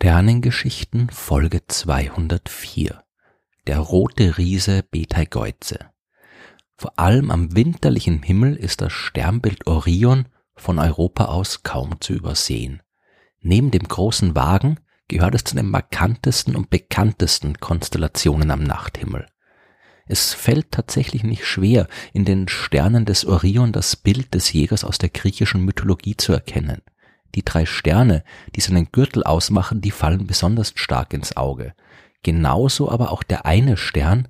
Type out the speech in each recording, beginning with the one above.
Sternengeschichten Folge 204 Der rote Riese Betelgeuse Vor allem am winterlichen Himmel ist das Sternbild Orion von Europa aus kaum zu übersehen. Neben dem großen Wagen gehört es zu den markantesten und bekanntesten Konstellationen am Nachthimmel. Es fällt tatsächlich nicht schwer, in den Sternen des Orion das Bild des Jägers aus der griechischen Mythologie zu erkennen – die drei Sterne, die seinen Gürtel ausmachen, die fallen besonders stark ins Auge. Genauso aber auch der eine Stern,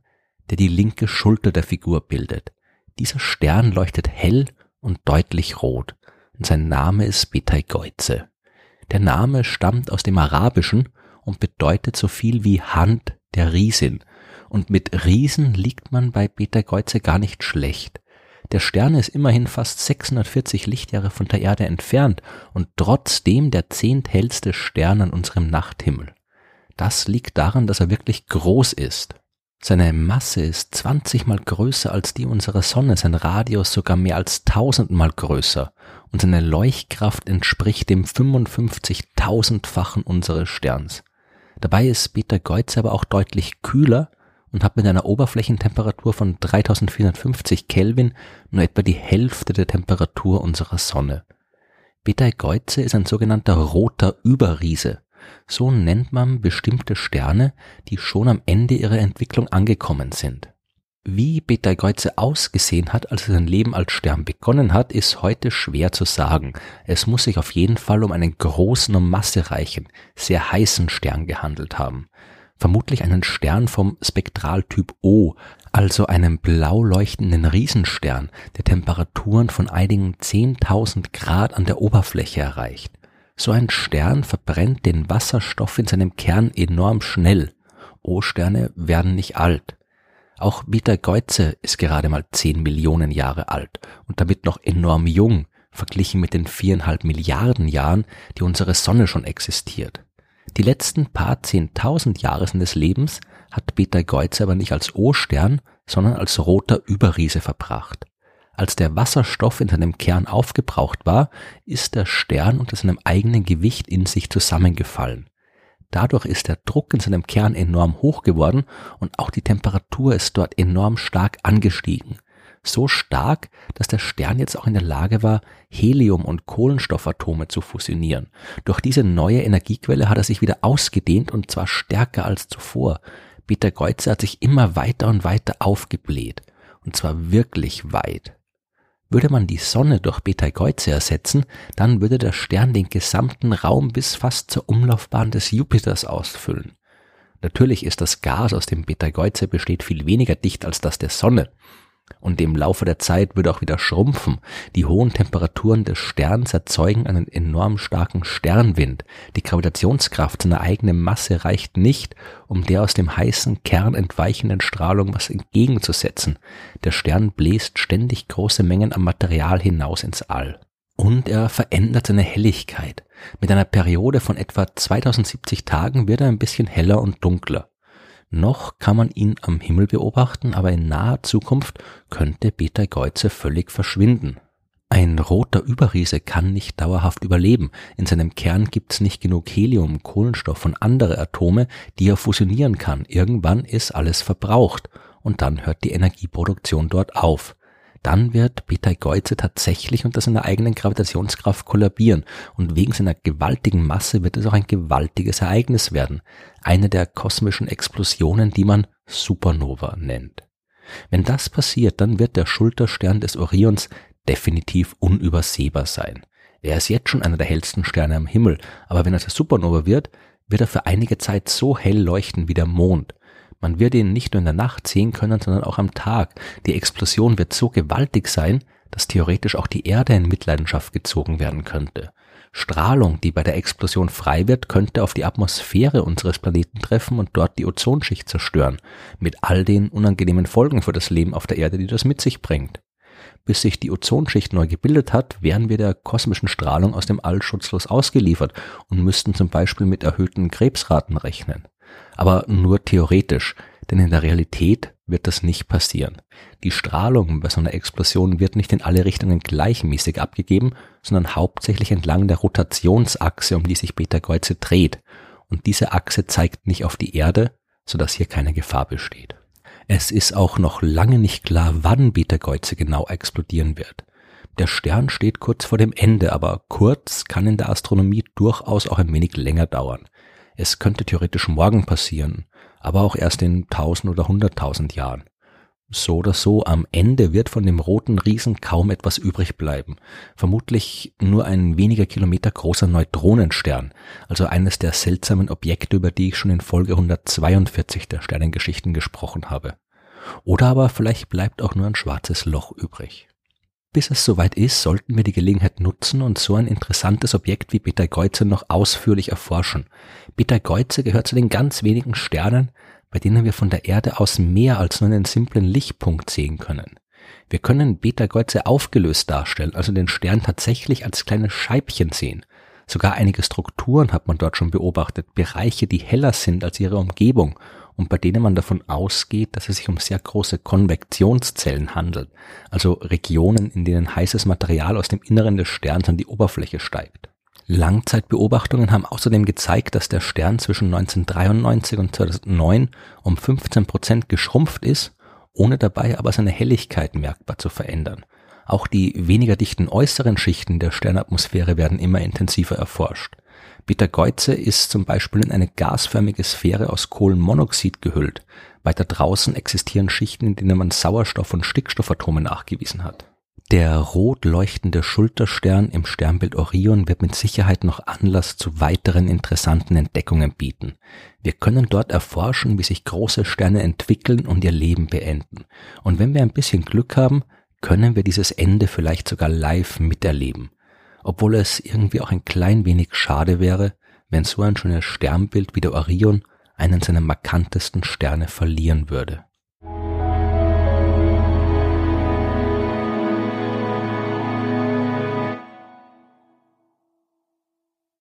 der die linke Schulter der Figur bildet. Dieser Stern leuchtet hell und deutlich rot und sein Name ist Betelgeuse. Der Name stammt aus dem Arabischen und bedeutet so viel wie Hand der Riesin. Und mit Riesen liegt man bei Betelgeuse gar nicht schlecht. Der Stern ist immerhin fast 640 Lichtjahre von der Erde entfernt und trotzdem der zehnthellste Stern an unserem Nachthimmel. Das liegt daran, dass er wirklich groß ist. Seine Masse ist 20 mal größer als die unserer Sonne, sein Radius sogar mehr als tausendmal größer und seine Leuchtkraft entspricht dem 55.000-fachen unseres Sterns. Dabei ist Peter Betelgeuse aber auch deutlich kühler und hat mit einer Oberflächentemperatur von 3450 Kelvin nur etwa die Hälfte der Temperatur unserer Sonne. Betelgeuse ist ein sogenannter roter Überriese. So nennt man bestimmte Sterne, die schon am Ende ihrer Entwicklung angekommen sind. Wie Betelgeuse ausgesehen hat, als er sein Leben als Stern begonnen hat, ist heute schwer zu sagen. Es muss sich auf jeden Fall um einen großen und massereichen, sehr heißen Stern gehandelt haben vermutlich einen Stern vom Spektraltyp O, also einem blau leuchtenden Riesenstern, der Temperaturen von einigen 10.000 Grad an der Oberfläche erreicht. So ein Stern verbrennt den Wasserstoff in seinem Kern enorm schnell. O-Sterne werden nicht alt. Auch Betelgeuse ist gerade mal 10 Millionen Jahre alt und damit noch enorm jung, verglichen mit den viereinhalb Milliarden Jahren, die unsere Sonne schon existiert. Die letzten paar zehntausend Jahre seines Lebens hat Peter Betelgeuse aber nicht als O-Stern, sondern als roter Überriese verbracht. Als der Wasserstoff in seinem Kern aufgebraucht war, ist der Stern unter seinem eigenen Gewicht in sich zusammengefallen. Dadurch ist der Druck in seinem Kern enorm hoch geworden und auch die Temperatur ist dort enorm stark angestiegen so stark, dass der Stern jetzt auch in der Lage war, Helium- und Kohlenstoffatome zu fusionieren. Durch diese neue Energiequelle hat er sich wieder ausgedehnt und zwar stärker als zuvor. Peter Kreuzer hat sich immer weiter und weiter aufgebläht. Und zwar wirklich weit. Würde man die Sonne durch Betelgeuse ersetzen, dann würde der Stern den gesamten Raum bis fast zur Umlaufbahn des Jupiters ausfüllen. Natürlich ist das Gas, aus dem Betelgeuse besteht, viel weniger dicht als das der Sonne und im Laufe der Zeit würde auch wieder schrumpfen. Die hohen Temperaturen des Sterns erzeugen einen enorm starken Sternwind. Die Gravitationskraft seiner eigenen Masse reicht nicht, um der aus dem heißen Kern entweichenden Strahlung was entgegenzusetzen. Der Stern bläst ständig große Mengen an Material hinaus ins All. Und er verändert seine Helligkeit. Mit einer Periode von etwa 2070 Tagen wird er ein bisschen heller und dunkler. Noch kann man ihn am Himmel beobachten, aber in naher Zukunft könnte Betelgeuse völlig verschwinden. Ein roter Überriese kann nicht dauerhaft überleben. In seinem Kern gibt's nicht genug Helium, Kohlenstoff und andere Atome, die er fusionieren kann. Irgendwann ist alles verbraucht und dann hört die Energieproduktion dort auf dann wird Betelgeuse tatsächlich unter seiner eigenen Gravitationskraft kollabieren und wegen seiner gewaltigen Masse wird es auch ein gewaltiges Ereignis werden, eine der kosmischen Explosionen, die man Supernova nennt. Wenn das passiert, dann wird der Schulterstern des Orions definitiv unübersehbar sein. Er ist jetzt schon einer der hellsten Sterne am Himmel, aber wenn er zur Supernova wird, wird er für einige Zeit so hell leuchten wie der Mond. Man wird ihn nicht nur in der Nacht sehen können, sondern auch am Tag. Die Explosion wird so gewaltig sein, dass theoretisch auch die Erde in Mitleidenschaft gezogen werden könnte. Strahlung, die bei der Explosion frei wird, könnte auf die Atmosphäre unseres Planeten treffen und dort die Ozonschicht zerstören, mit all den unangenehmen Folgen für das Leben auf der Erde, die das mit sich bringt. Bis sich die Ozonschicht neu gebildet hat, wären wir der kosmischen Strahlung aus dem All schutzlos ausgeliefert und müssten zum Beispiel mit erhöhten Krebsraten rechnen aber nur theoretisch, denn in der Realität wird das nicht passieren. Die Strahlung bei so einer Explosion wird nicht in alle Richtungen gleichmäßig abgegeben, sondern hauptsächlich entlang der Rotationsachse, um die sich Betelgeuse dreht. und diese Achse zeigt nicht auf die Erde, sodass hier keine Gefahr besteht. Es ist auch noch lange nicht klar, wann Betelgeuse genau explodieren wird. Der Stern steht kurz vor dem Ende, aber kurz kann in der Astronomie durchaus auch ein wenig länger dauern. Es könnte theoretisch morgen passieren, aber auch erst in tausend oder hunderttausend Jahren. So oder so, am Ende wird von dem roten Riesen kaum etwas übrig bleiben. Vermutlich nur ein weniger Kilometer großer Neutronenstern, also eines der seltsamen Objekte, über die ich schon in Folge 142 der Sternengeschichten gesprochen habe. Oder aber vielleicht bleibt auch nur ein schwarzes Loch übrig. Bis es soweit ist, sollten wir die Gelegenheit nutzen und so ein interessantes Objekt wie Betelgeuse noch ausführlich erforschen. Betelgeuse gehört zu den ganz wenigen Sternen, bei denen wir von der Erde aus mehr als nur einen simplen Lichtpunkt sehen können. Wir können Beta-Kreuze aufgelöst darstellen, also den Stern tatsächlich als kleine Scheibchen sehen. Sogar einige Strukturen hat man dort schon beobachtet, Bereiche, die heller sind als ihre Umgebung und bei denen man davon ausgeht, dass es sich um sehr große Konvektionszellen handelt, also Regionen, in denen heißes Material aus dem Inneren des Sterns an die Oberfläche steigt. Langzeitbeobachtungen haben außerdem gezeigt, dass der Stern zwischen 1993 und 2009 um 15 Prozent geschrumpft ist, ohne dabei aber seine Helligkeit merkbar zu verändern. Auch die weniger dichten äußeren Schichten der Sternatmosphäre werden immer intensiver erforscht. Betelgeuse ist zum Beispiel in eine gasförmige Sphäre aus Kohlenmonoxid gehüllt. Weiter draußen existieren Schichten, in denen man Sauerstoff- und Stickstoffatome nachgewiesen hat. Der rot leuchtende Schulterstern im Sternbild Orion wird mit Sicherheit noch Anlass zu weiteren interessanten Entdeckungen bieten. Wir können dort erforschen, wie sich große Sterne entwickeln und ihr Leben beenden. Und wenn wir ein bisschen Glück haben, können wir dieses Ende vielleicht sogar live miterleben. Obwohl es irgendwie auch ein klein wenig schade wäre, wenn so ein schönes Sternbild wie der Orion einen seiner markantesten Sterne verlieren würde.